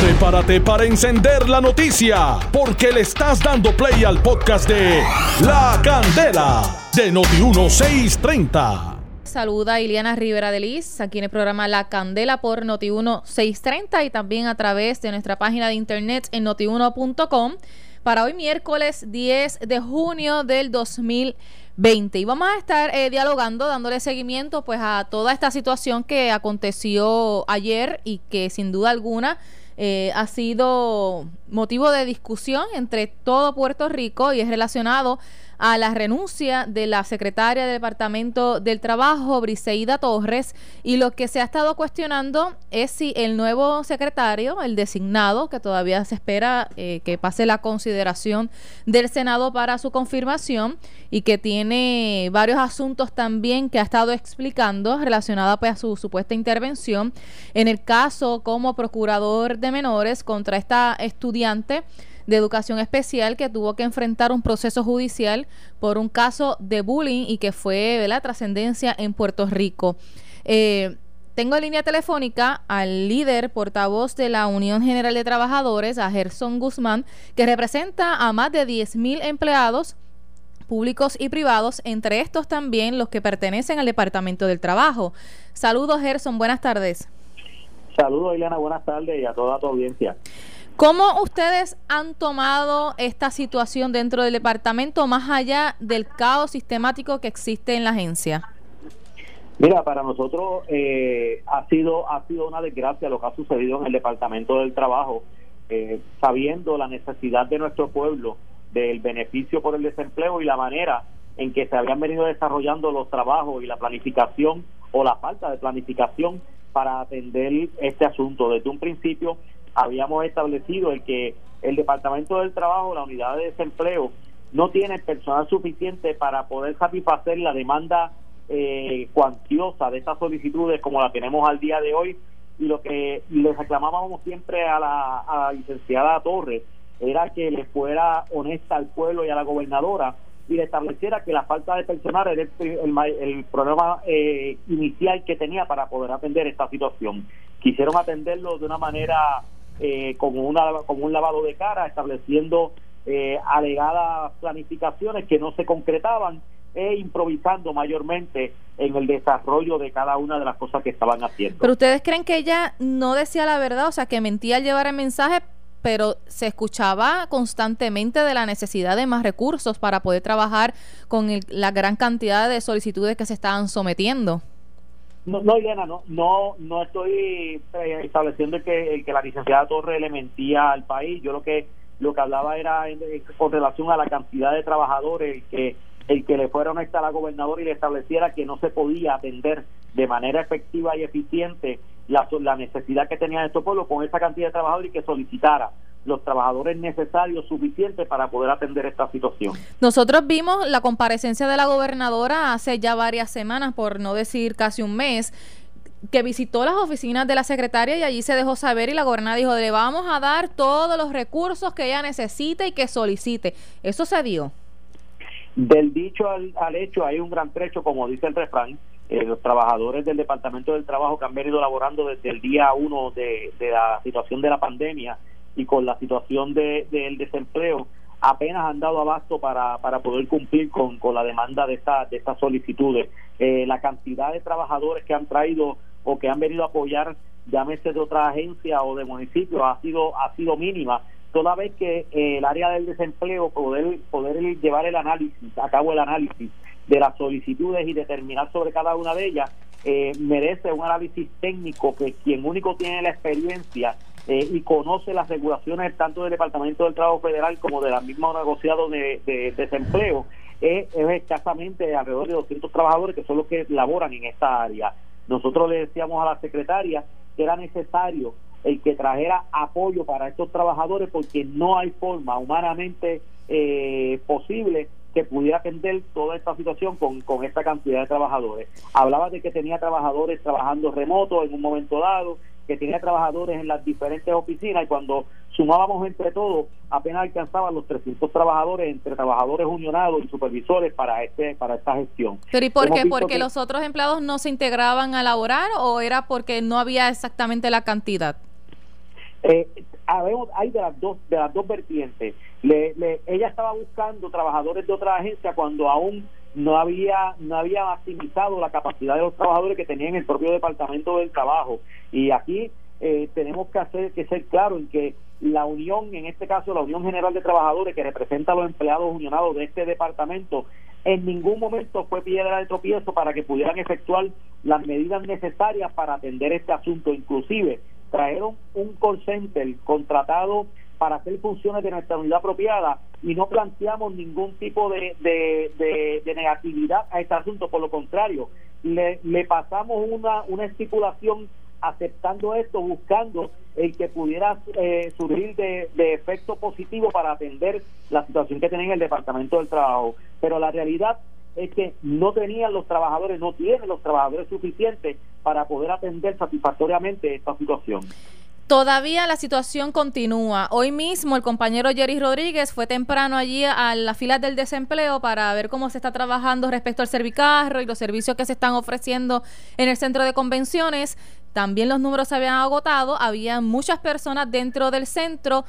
Prepárate para encender la noticia, porque le estás dando play al podcast de La Candela de Noti1630. Saluda a Iliana Rivera de Liz, aquí en el programa La Candela por Noti1630 y también a través de nuestra página de internet en notiuno.com para hoy miércoles 10 de junio del 2020. Y vamos a estar eh, dialogando, dándole seguimiento pues a toda esta situación que aconteció ayer y que sin duda alguna eh, ha sido motivo de discusión entre todo Puerto Rico y es relacionado a la renuncia de la secretaria del Departamento del Trabajo, Briseida Torres, y lo que se ha estado cuestionando es si el nuevo secretario, el designado, que todavía se espera eh, que pase la consideración del Senado para su confirmación y que tiene varios asuntos también que ha estado explicando relacionada pues, a su supuesta intervención en el caso como procurador de menores contra esta estudiante de educación especial que tuvo que enfrentar un proceso judicial por un caso de bullying y que fue de la trascendencia en Puerto Rico. Eh, tengo en línea telefónica al líder portavoz de la Unión General de Trabajadores, a Gerson Guzmán, que representa a más de 10.000 empleados públicos y privados, entre estos también los que pertenecen al Departamento del Trabajo. Saludos, Gerson, buenas tardes. Saludos, Ileana, buenas tardes y a toda tu audiencia. ¿Cómo ustedes han tomado esta situación dentro del departamento más allá del caos sistemático que existe en la agencia? Mira, para nosotros eh, ha sido ha sido una desgracia lo que ha sucedido en el departamento del trabajo, eh, sabiendo la necesidad de nuestro pueblo del beneficio por el desempleo y la manera en que se habían venido desarrollando los trabajos y la planificación o la falta de planificación para atender este asunto. Desde un principio habíamos establecido el que el Departamento del Trabajo, la unidad de desempleo, no tiene personal suficiente para poder satisfacer la demanda eh, cuantiosa de estas solicitudes como la tenemos al día de hoy y lo que le reclamábamos siempre a la, licenciada Torres era que le fuera honesta al pueblo y a la gobernadora y le estableciera que la falta de personal era el, problema eh, inicial que tenía para poder atender esta situación. Quisieron atenderlo de una manera eh, como, una, como un lavado de cara, estableciendo eh, alegadas planificaciones que no se concretaban e improvisando mayormente en el desarrollo de cada una de las cosas que estaban haciendo. Pero ustedes creen que ella no decía la verdad, o sea, que mentía al llevar el mensaje, pero se escuchaba constantemente de la necesidad de más recursos para poder trabajar con la gran cantidad de solicitudes que se estaban sometiendo. No, no, Elena, no, no, no estoy eh, estableciendo que, que la licenciada Torre le mentía al país. Yo lo que lo que hablaba era con relación a la cantidad de trabajadores que el que le fuera honesta a la gobernadora y le estableciera que no se podía atender de manera efectiva y eficiente la, la necesidad que tenía estos pueblos con esa cantidad de trabajadores y que solicitara los trabajadores necesarios suficientes para poder atender esta situación. Nosotros vimos la comparecencia de la gobernadora hace ya varias semanas, por no decir casi un mes, que visitó las oficinas de la secretaria y allí se dejó saber y la gobernadora dijo, le vamos a dar todos los recursos que ella necesite y que solicite. ¿Eso se dio? Del dicho al, hecho hay un gran trecho, como dice el refrán, eh, los trabajadores del Departamento del Trabajo que han venido laborando desde el día uno de, de la situación de la pandemia y con la situación del de, desempleo apenas han dado abasto para, para poder cumplir con, con la demanda de, esta, de estas solicitudes. Eh, la cantidad de trabajadores que han traído o que han venido a apoyar, llámese de otra agencia o de municipio, ha sido, ha sido mínima, toda vez que eh, el área del desempleo, poder, poder llevar el análisis, a cabo el análisis de las solicitudes y determinar sobre cada una de ellas, eh, merece un análisis técnico que quien único tiene la experiencia eh, y conoce las regulaciones tanto del Departamento del Trabajo Federal como de la misma negociado de, desempleo, es, escasamente alrededor de 200 trabajadores que son los que laboran en esta área. Nosotros le decíamos a la secretaria que era necesario el que trajera apoyo para estos trabajadores porque no hay forma humanamente eh, posible que pudiera atender toda esta situación con, con esta cantidad de trabajadores. Hablaba de que tenía trabajadores trabajando remoto en un momento dado, que tenía trabajadores en las diferentes oficinas y cuando sumábamos entre todos apenas alcanzaban los 300 trabajadores entre trabajadores unionados y supervisores para este para esta gestión. Pero ¿y por qué? ¿Porque los otros empleados no se integraban a laborar o era porque no había exactamente la cantidad? Eh, hay de las dos de las dos vertientes. Le, ella estaba buscando trabajadores de otra agencia cuando aún no había no había maximizado la capacidad de los trabajadores que tenían el propio departamento del trabajo. Y aquí eh, tenemos que hacer que ser claro en que la unión en este caso la unión general de trabajadores que representa a los empleados unionados de este departamento en ningún momento fue piedra de tropiezo para que pudieran efectuar las medidas necesarias para atender este asunto. Inclusive trajeron un call center contratado para hacer funciones de nuestra unidad apropiada y no planteamos ningún tipo de, de, negatividad a este asunto, por lo contrario, le, pasamos una, una estipulación aceptando esto, buscando el que pudiera eh, surgir de, de, efecto positivo para atender la situación que tenía el Departamento del Trabajo. Pero la realidad es que no tenían los trabajadores, no tienen los trabajadores suficientes para poder atender satisfactoriamente esta situación. Todavía la situación continúa. Hoy mismo el compañero Jerry Rodríguez fue temprano allí a las filas del desempleo para ver cómo se está trabajando respecto al servicarro y los servicios que se están ofreciendo en el centro de convenciones. También los números se habían agotado, había muchas personas dentro del centro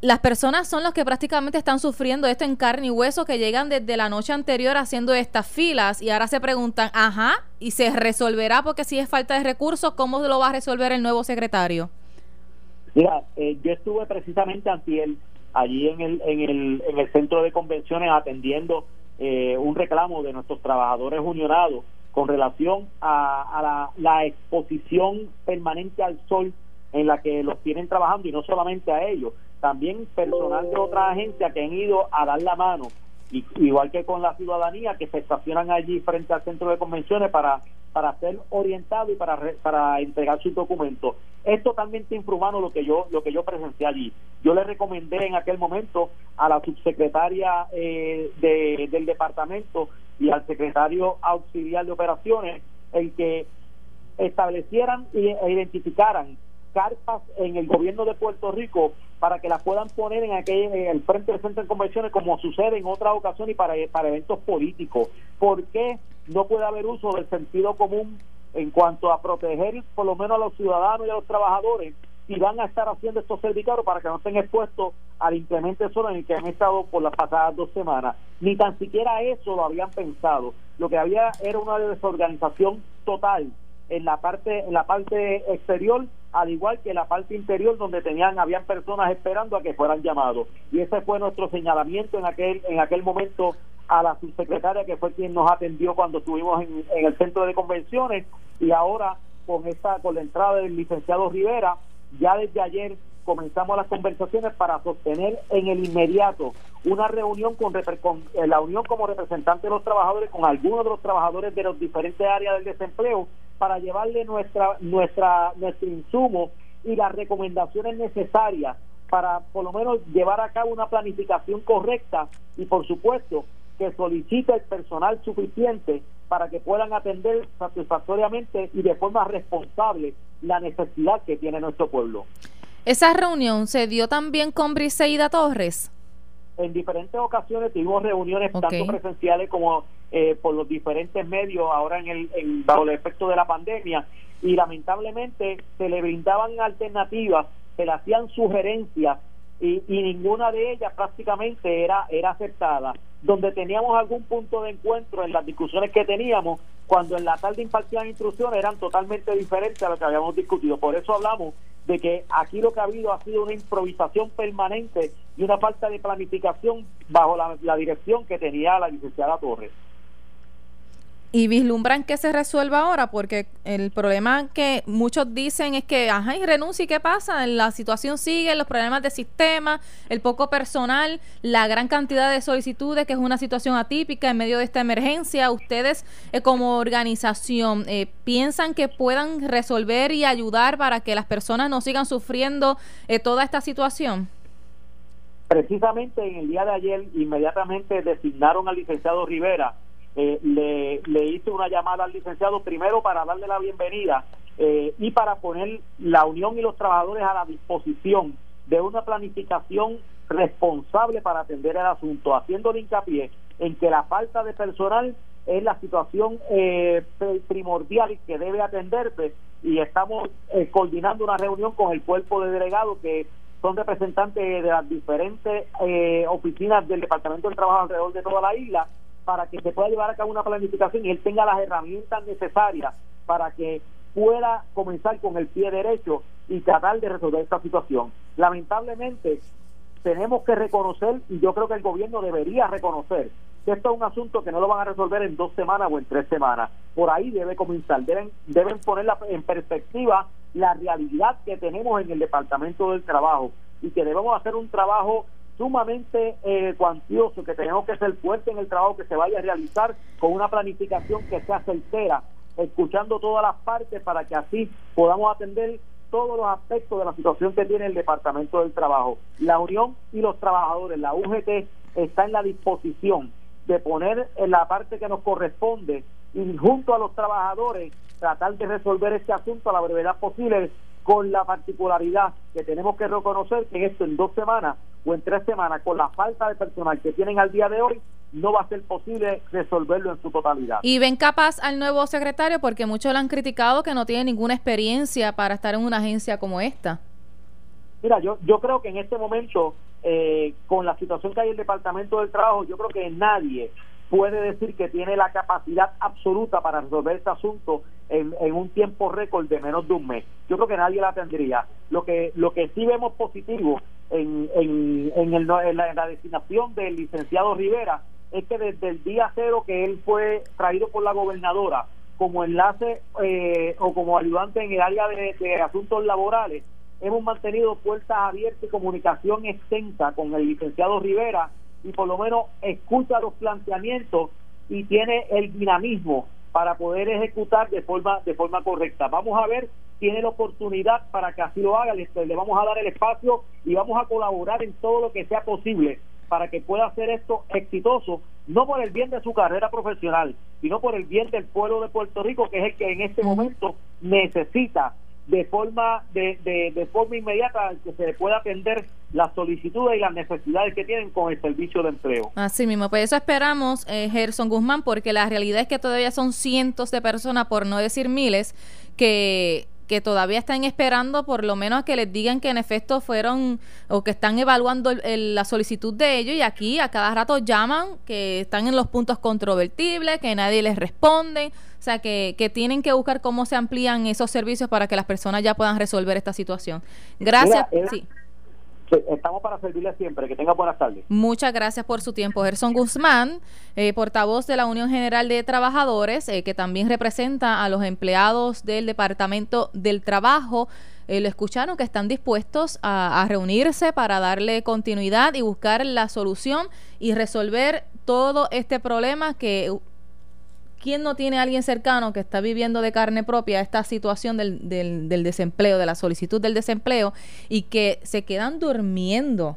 las personas son los que prácticamente están sufriendo esto en carne y hueso, que llegan desde la noche anterior haciendo estas filas y ahora se preguntan, ajá, ¿y se resolverá porque si es falta de recursos, cómo lo va a resolver el nuevo secretario? Mira, eh, yo estuve precisamente antiel allí en el, en el, en el centro de convenciones atendiendo eh, un reclamo de nuestros trabajadores unionados con relación a, la exposición permanente al sol en la que los tienen trabajando y no solamente a ellos, también personal de otra agencia que han ido a dar la mano, y, igual que con la ciudadanía que se estacionan allí frente al centro de convenciones para para ser orientado y para para entregar sus documentos. Es totalmente infrahumano lo que yo lo que yo presencié allí. Yo le recomendé en aquel momento a la subsecretaria eh, del departamento y al secretario auxiliar de operaciones el que establecieran e identificaran carpas en el gobierno de Puerto Rico para que las puedan poner en aquel en el frente del centro de convenciones como sucede en otras ocasiones y para, para eventos políticos. ¿Por qué no puede haber uso del sentido común en cuanto a proteger por lo menos a los ciudadanos y a los trabajadores y van a estar haciendo estos certificados para que no estén expuestos al incremento solo en el que han estado por las pasadas dos semanas. Ni tan siquiera eso lo habían pensado. Lo que había era una desorganización total en la parte en la parte exterior al igual que la parte interior donde tenían habían personas esperando a que fueran llamados. Y ese fue nuestro señalamiento en aquel en aquel momento a la subsecretaria que fue quien nos atendió cuando estuvimos en, en el centro de convenciones. Y ahora con esta con la entrada del licenciado Rivera ya desde ayer comenzamos las conversaciones para sostener en el inmediato una reunión con, con eh, la unión como representante de los trabajadores con algunos de los trabajadores de los diferentes áreas del desempleo para llevarle nuestra nuestra nuestro insumo y las recomendaciones necesarias para por lo menos llevar a cabo una planificación correcta y por supuesto que solicite el personal suficiente para que puedan atender satisfactoriamente y de forma responsable la necesidad que tiene nuestro pueblo. ¿Esa reunión se dio también con Briseida Torres? En diferentes ocasiones tuvimos reuniones tanto presenciales como eh, por los diferentes medios ahora en el bajo el efecto de la pandemia y lamentablemente se le brindaban alternativas, se le hacían sugerencias y, y ninguna de ellas prácticamente era, era aceptada. Donde teníamos algún punto de encuentro en las discusiones que teníamos, cuando en la tarde impartían instrucciones eran totalmente diferentes a lo que habíamos discutido. Por eso hablamos de que aquí lo que ha habido ha sido una improvisación permanente y una falta de planificación bajo la, la dirección que tenía la licenciada Torres y vislumbran que se resuelva ahora, porque el problema que muchos dicen es que, ajá, y renuncia, ¿y qué pasa? La situación sigue, los problemas de sistema, el poco personal, la gran cantidad de solicitudes, que es una situación atípica en medio de esta emergencia. ¿Ustedes, eh, como organización, eh, piensan que puedan resolver y ayudar para que las personas no sigan sufriendo eh, toda esta situación? Precisamente en el día de ayer, inmediatamente designaron al licenciado Rivera eh, le, hice una llamada al licenciado primero para darle la bienvenida eh, y para poner la unión y los trabajadores a la disposición de una planificación responsable para atender el asunto, haciéndole hincapié en que la falta de personal es la situación eh, primordial y que debe atenderse y estamos eh, coordinando una reunión con el cuerpo de delegados que son representantes de las diferentes eh, oficinas del Departamento del Trabajo alrededor de toda la isla para que se pueda llevar a cabo una planificación y él tenga las herramientas necesarias para que pueda comenzar con el pie derecho y tratar de resolver esta situación. Lamentablemente, tenemos que reconocer, y yo creo que el gobierno debería reconocer, que esto es un asunto que no lo van a resolver en dos semanas o en tres semanas. Por ahí debe comenzar. Deben, deben poner en perspectiva la realidad que tenemos en el Departamento del Trabajo y que debemos hacer un trabajo sumamente eh, cuantioso, que tenemos que ser fuertes en el trabajo que se vaya a realizar con una planificación que sea certera, escuchando todas las partes para que así podamos atender todos los aspectos de la situación que tiene el Departamento del Trabajo. La Unión y los trabajadores, la UGT, está en la disposición de poner en la parte que nos corresponde y junto a los trabajadores tratar de resolver este asunto a la brevedad posible con la particularidad que tenemos que reconocer que esto en dos semanas o en tres semanas, con la falta de personal que tienen al día de hoy, no va a ser posible resolverlo en su totalidad. Y ven capaz al nuevo secretario porque muchos lo han criticado que no tiene ninguna experiencia para estar en una agencia como esta. Mira, yo, yo creo que en este momento, eh, con la situación que hay en el Departamento del Trabajo, yo creo que nadie puede decir que tiene la capacidad absoluta para resolver este asunto en, un tiempo récord de menos de un mes. Yo creo que nadie la tendría. Lo que lo que sí vemos positivo en, en, en, la, designación del licenciado Rivera es que desde el día cero que él fue traído por la gobernadora como enlace eh, o como ayudante en el área de asuntos laborales, hemos mantenido puertas abiertas y comunicación extensa con el licenciado Rivera y por lo menos escucha los planteamientos y tiene el dinamismo para poder ejecutar de forma de forma correcta. Vamos a ver, tiene la oportunidad para que así lo haga, le, le vamos a dar el espacio y vamos a colaborar en todo lo que sea posible para que pueda hacer esto exitoso, no por el bien de su carrera profesional, sino por el bien del pueblo de Puerto Rico, que es el que en este momento necesita de forma de, de, forma inmediata que se le pueda atender las solicitudes y las necesidades que tienen con el servicio de empleo. Así mismo, pues eso esperamos, eh, Gerson Guzmán, porque la realidad es que todavía son cientos de personas, por no decir miles, que que todavía están esperando por lo menos que les digan que en efecto fueron o que están evaluando la solicitud de ellos y aquí a cada rato llaman que están en los puntos controvertibles, que nadie les responde, o sea que, que tienen que buscar cómo se amplían esos servicios para que las personas ya puedan resolver esta situación. Gracias. sí. Estamos para servirle siempre. Que tenga buenas tardes. Muchas gracias por su tiempo. Gerson Guzmán, eh, portavoz de la Unión General de Trabajadores, eh, que también representa a los empleados del Departamento del Trabajo. Eh, lo escucharon que están dispuestos a, a reunirse para darle continuidad y buscar la solución y resolver todo este problema que ¿quién no tiene a alguien cercano que está viviendo de carne propia esta situación del, del, del desempleo, de la solicitud del desempleo y que se quedan durmiendo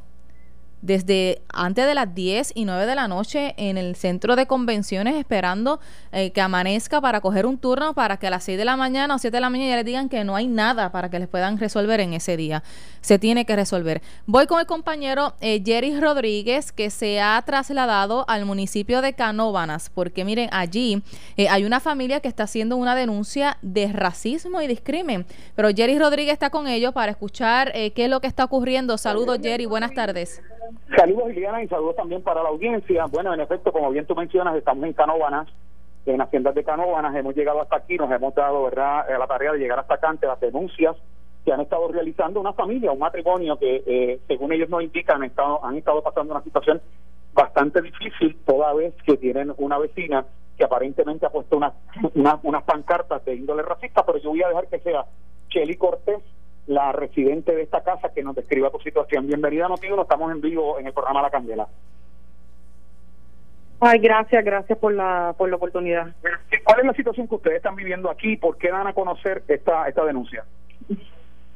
desde antes de las 10 y 9 de la noche en el centro de convenciones esperando eh, que amanezca para coger un turno para que a las 6 de la mañana o 7 de la mañana ya les digan que no hay nada para que les puedan resolver en ese día. Se tiene que resolver. Voy con el compañero eh, Jerry Rodríguez que se ha trasladado al municipio de Canóbanas porque miren, allí eh, hay una familia que está haciendo una denuncia de racismo y discrimen. Pero Jerry Rodríguez está con ellos para escuchar qué es lo que está ocurriendo. Saludos Jerry, buenas tardes. Saludos Liliana y saludos también para la audiencia. Bueno, en efecto, como bien tú mencionas, estamos en Canóbanas, en Haciendas de Canóbanas, hemos llegado hasta aquí, nos hemos dado ¿verdad? la tarea de llegar hasta acá ante las denuncias que han estado realizando una familia, un matrimonio que, eh, según ellos nos indican, han estado, pasando una situación bastante difícil, toda vez que tienen una vecina que aparentemente ha puesto unas una, unas pancartas de índole racista, pero yo voy a dejar que sea Chely Cortés, la residente de esta casa que nos describa tu situación. Bienvenida a no estamos en vivo en el programa La Candela. Ay, gracias, gracias por la, por la oportunidad. ¿Cuál es la situación que ustedes están viviendo aquí? ¿Por qué dan a conocer esta, esta denuncia?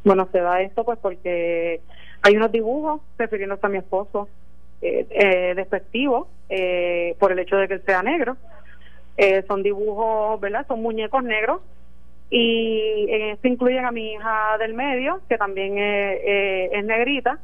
Bueno, se da esto pues porque hay unos dibujos refiriéndose a mi esposo eh, eh, despectivos eh, por el hecho de que él sea negro. Eh, son dibujos, ¿verdad? Son muñecos negros y en esto incluyen a mi hija del medio, que también es, es negrita.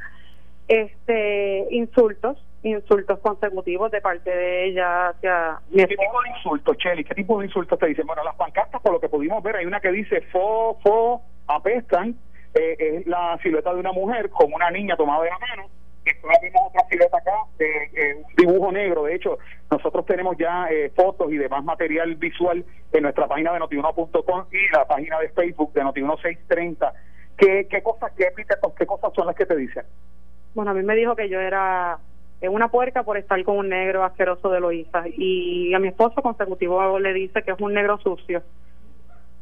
este insultos, insultos consecutivos de parte de ella hacia mi ¿Qué tipo de insultos, Cheli? ¿Qué tipo de insultos te dicen? Bueno, las pancartas, por lo que pudimos ver, hay una que dice fo, fo, apestan, eh, es la silueta de una mujer con una niña tomada de la mano. Después vimos otra silueta acá eh, un dibujo negro. De hecho, nosotros tenemos ya eh, fotos y demás material visual en nuestra página de notiuno.com y la página de Facebook de Noti1630. ¿Qué, qué cosas, qué epítetos, qué cosas son las que te dicen? Bueno, a mí me dijo que yo era eh, una puerca por estar con un negro asqueroso de Loíza y a mi esposo consecutivo le dice que es un negro sucio.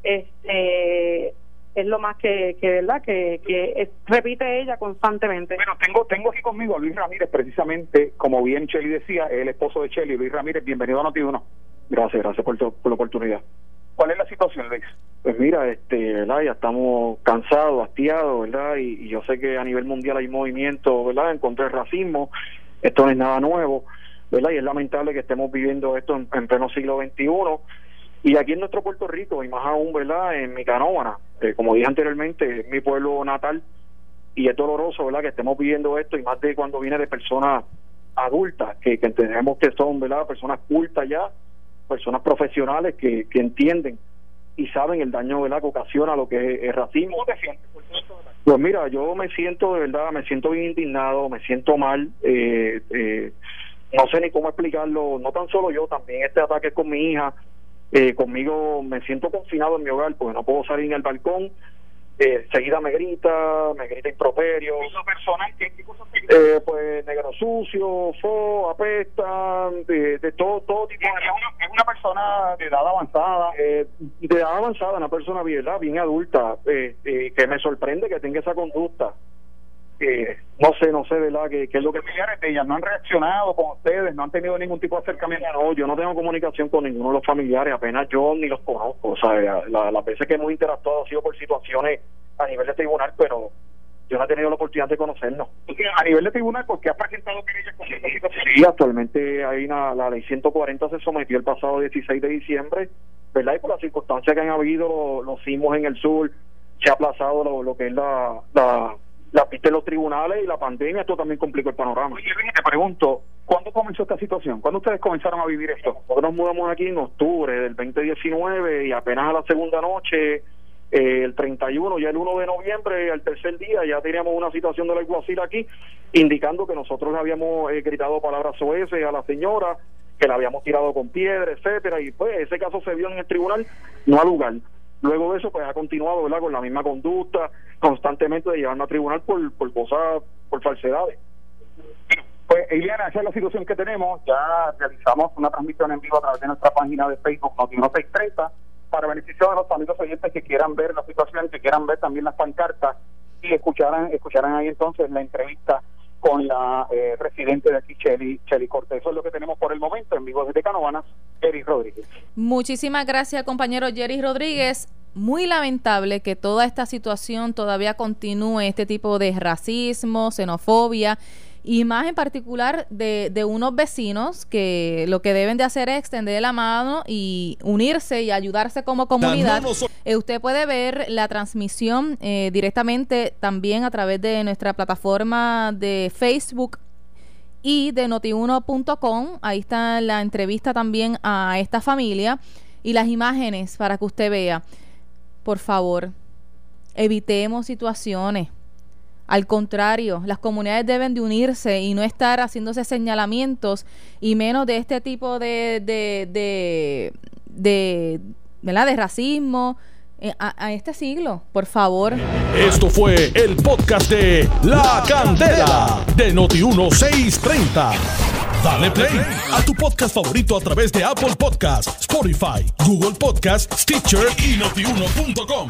Este es lo más que, que verdad que, que es- repite ella constantemente. Bueno, tengo tengo aquí conmigo a Luis Ramírez, precisamente, como bien Cheli decía, el esposo de Cheli, Luis Ramírez, bienvenido a Noti1. Gracias, gracias por, tu- por la oportunidad. ¿Cuál es la situación, Luis? Pues mira, este, ¿verdad? Ya estamos cansados, hastiados, ¿verdad? Y, y yo sé que a nivel mundial hay movimiento, ¿verdad? En contra del racismo. Esto no es nada nuevo, ¿verdad? Y es lamentable que estemos viviendo esto en, en pleno siglo XXI. Y aquí en nuestro Puerto Rico, y más aún, ¿verdad? En mi canóvana, como dije anteriormente, es mi pueblo natal. Y es doloroso, ¿verdad? Que estemos viviendo esto, y más de cuando viene de personas adultas, que, que entendemos que son, ¿verdad? Personas cultas ya, personas profesionales que, que entienden y saben el daño ¿verdad? que ocasiona lo que es el racismo. ¿Cómo te sientes? Pues mira, yo me siento de verdad, me siento bien indignado, me siento mal, eh, eh, no sé ni cómo explicarlo, no tan solo yo, también este ataque con mi hija, eh, conmigo me siento confinado en mi hogar porque no puedo salir en el balcón, eh, seguida me grita, me grita improperio, ¿En lo personal qué, qué cosas te eh, pues negro sucio, fo, apesta, de, de todo, todo tipo es, una, es una persona de edad avanzada. eh, de edad avanzada, una persona bien, bien adulta, eh, eh, que me sorprende que tenga esa conducta. Eh, no sé, no sé, ¿verdad? ¿Qué, es lo que... familiares no han reaccionado con ustedes, no han tenido ningún tipo de acercamiento. No, yo no tengo comunicación con ninguno de los familiares, apenas yo ni los conozco. O sea, la- veces que hemos interactuado ha sido por situaciones a nivel de tribunal, pero yo no he tenido la oportunidad de conocernos. A nivel de tribunal, ¿por qué has presentado querellas con? Sí, actualmente hay una, la ley 140 se sometió el pasado 16 de diciembre, ¿verdad? Y por las circunstancias que han habido, lo- los sismos en el sur, se ha aplazado lo, lo que es la, la, la pista en los tribunales y la pandemia, esto también complicó el panorama. Oye, Luis, te pregunto, ¿cuándo comenzó esta situación? ¿Cuándo ustedes comenzaron a vivir esto? Nosotros nos mudamos aquí en octubre del 2019 y apenas a la segunda noche, eh, el 31, ya el 1 de noviembre, al tercer día, ya teníamos una situación del alguacil aquí, indicando que nosotros le habíamos eh, gritado palabras soeces a la señora, que la habíamos tirado con piedra, etcétera, y pues ese caso se vio en el tribunal, no al lugar. Luego de eso, pues ha continuado, ¿verdad?, con la misma conducta, constantemente de llevarnos a tribunal por, por por falsedades. Pues, Eliana, esa es la situación que tenemos. Ya realizamos una transmisión en vivo a través de nuestra página de Facebook, Noti1630, para beneficio de los amigos oyentes que quieran ver la situación, que quieran ver también las pancartas y escucharan, escucharan ahí entonces la entrevista con la eh, residente de aquí, Cheli, Cheli Cortés. Eso es lo que tenemos por el momento en vivo desde Canovanas, Eric Rodríguez. Muchísimas gracias, compañero Jerry Rodríguez. Muy lamentable que toda esta situación todavía continúe, este tipo de racismo, xenofobia y más en particular de, de unos vecinos que lo que deben de hacer es extender la mano y unirse y ayudarse como comunidad. Eh, usted puede ver la transmisión eh, directamente también a través de nuestra plataforma de Facebook y de notiuno.com. Ahí está la entrevista también a esta familia y las imágenes para que usted vea. Por favor, evitemos situaciones. Al contrario, las comunidades deben de unirse y no estar haciéndose señalamientos y menos de este tipo de, de, de, de, ¿verdad? de racismo eh, a, a este siglo. Por favor. Esto fue el podcast de La Candela de Noti1630. Dale play a tu podcast favorito a través de Apple Podcasts, Spotify, Google Podcasts, Stitcher y notiuno.com.